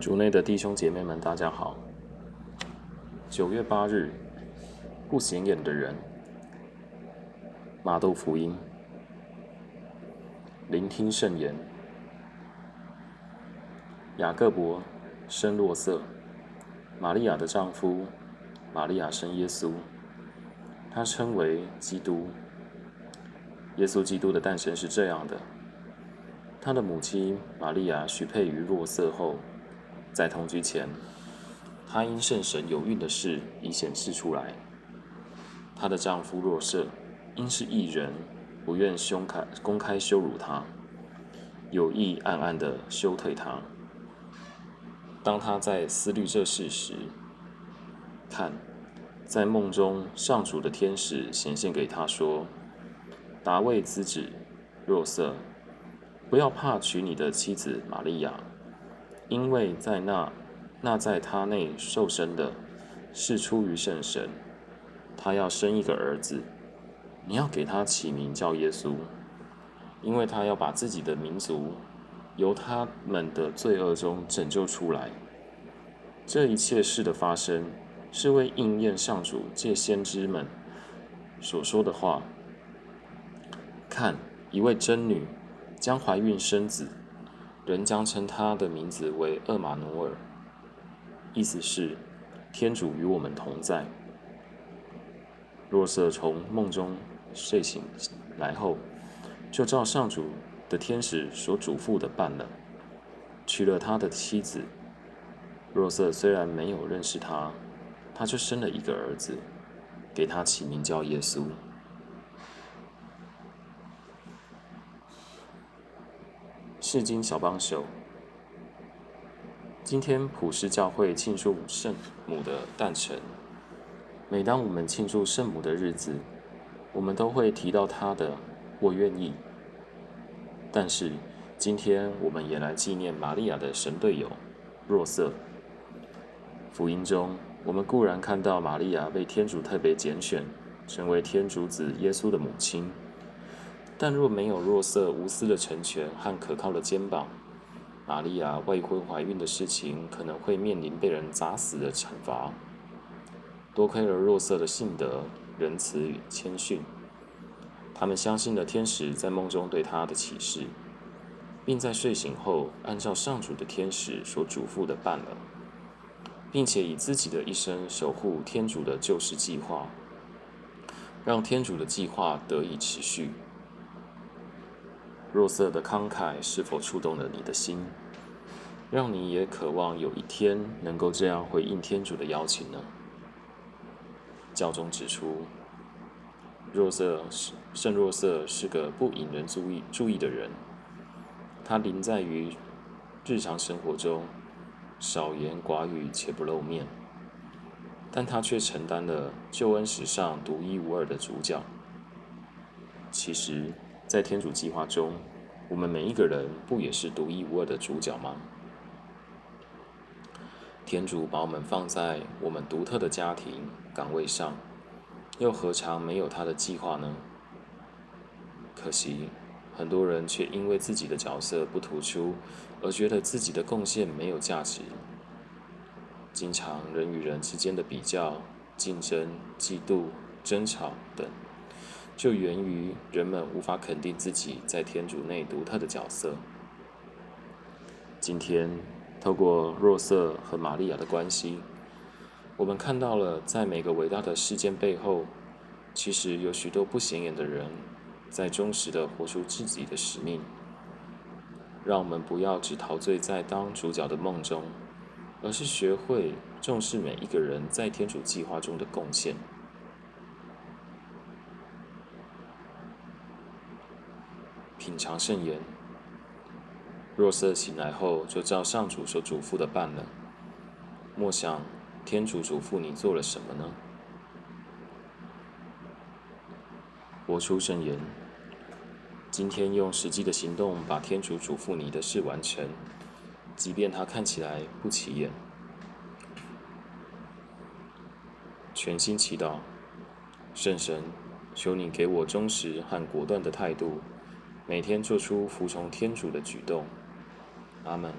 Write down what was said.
主内的弟兄姐妹们，大家好。九月八日，不显眼的人，马窦福音，聆听圣言。雅各伯生洛瑟，玛利亚的丈夫，玛利亚生耶稣，他称为基督。耶稣基督的诞生是这样的：他的母亲玛利亚许配于洛瑟后。在同居前，她因圣神有孕的事已显示出来。她的丈夫若瑟因是异人，不愿胸开公开羞辱她，有意暗暗的羞退她。当他在思虑这事时，看，在梦中上主的天使显现给他说：“达卫之子若瑟，不要怕娶你的妻子玛利亚。”因为在那那在他内受生的，是出于圣神，他要生一个儿子，你要给他起名叫耶稣，因为他要把自己的民族由他们的罪恶中拯救出来。这一切事的发生，是为应验上主借先知们所说的话。看，一位真女将怀孕生子。人将称他的名字为厄马努尔，意思是天主与我们同在。若瑟从梦中睡醒来后，就照上主的天使所嘱咐的办了，娶了他的妻子。若瑟虽然没有认识他，他却生了一个儿子，给他起名叫耶稣。世经小帮手，今天普世教会庆祝圣母的诞辰。每当我们庆祝圣母的日子，我们都会提到她的“我愿意”。但是今天我们也来纪念玛利亚的神队友若瑟。福音中，我们固然看到玛利亚被天主特别拣选，成为天主子耶稣的母亲。但若没有若瑟无私的成全和可靠的肩膀，玛利亚未婚怀孕的事情可能会面临被人砸死的惩罚。多亏了若瑟的信德、仁慈与谦逊，他们相信了天使在梦中对他的启示，并在睡醒后按照上主的天使所嘱咐的办了，并且以自己的一生守护天主的救世计划，让天主的计划得以持续。若瑟的慷慨是否触动了你的心，让你也渴望有一天能够这样回应天主的邀请呢？教宗指出，若瑟是圣若瑟是个不引人注意注意的人，他临在于日常生活中，少言寡语且不露面，但他却承担了救恩史上独一无二的主角。其实。在天主计划中，我们每一个人不也是独一无二的主角吗？天主把我们放在我们独特的家庭岗位上，又何尝没有他的计划呢？可惜，很多人却因为自己的角色不突出，而觉得自己的贡献没有价值，经常人与人之间的比较、竞争、嫉妒、争吵等。就源于人们无法肯定自己在天主内独特的角色。今天，透过若瑟和玛利亚的关系，我们看到了在每个伟大的事件背后，其实有许多不显眼的人，在忠实的活出自己的使命。让我们不要只陶醉在当主角的梦中，而是学会重视每一个人在天主计划中的贡献。品尝圣言。若瑟醒来后，就照上主所嘱咐的办了。莫想，天主嘱咐你做了什么呢？活出圣言。今天用实际的行动把天主嘱咐你的事完成，即便它看起来不起眼。全心祈祷，圣神，求你给我忠实和果断的态度。每天做出服从天主的举动，阿门。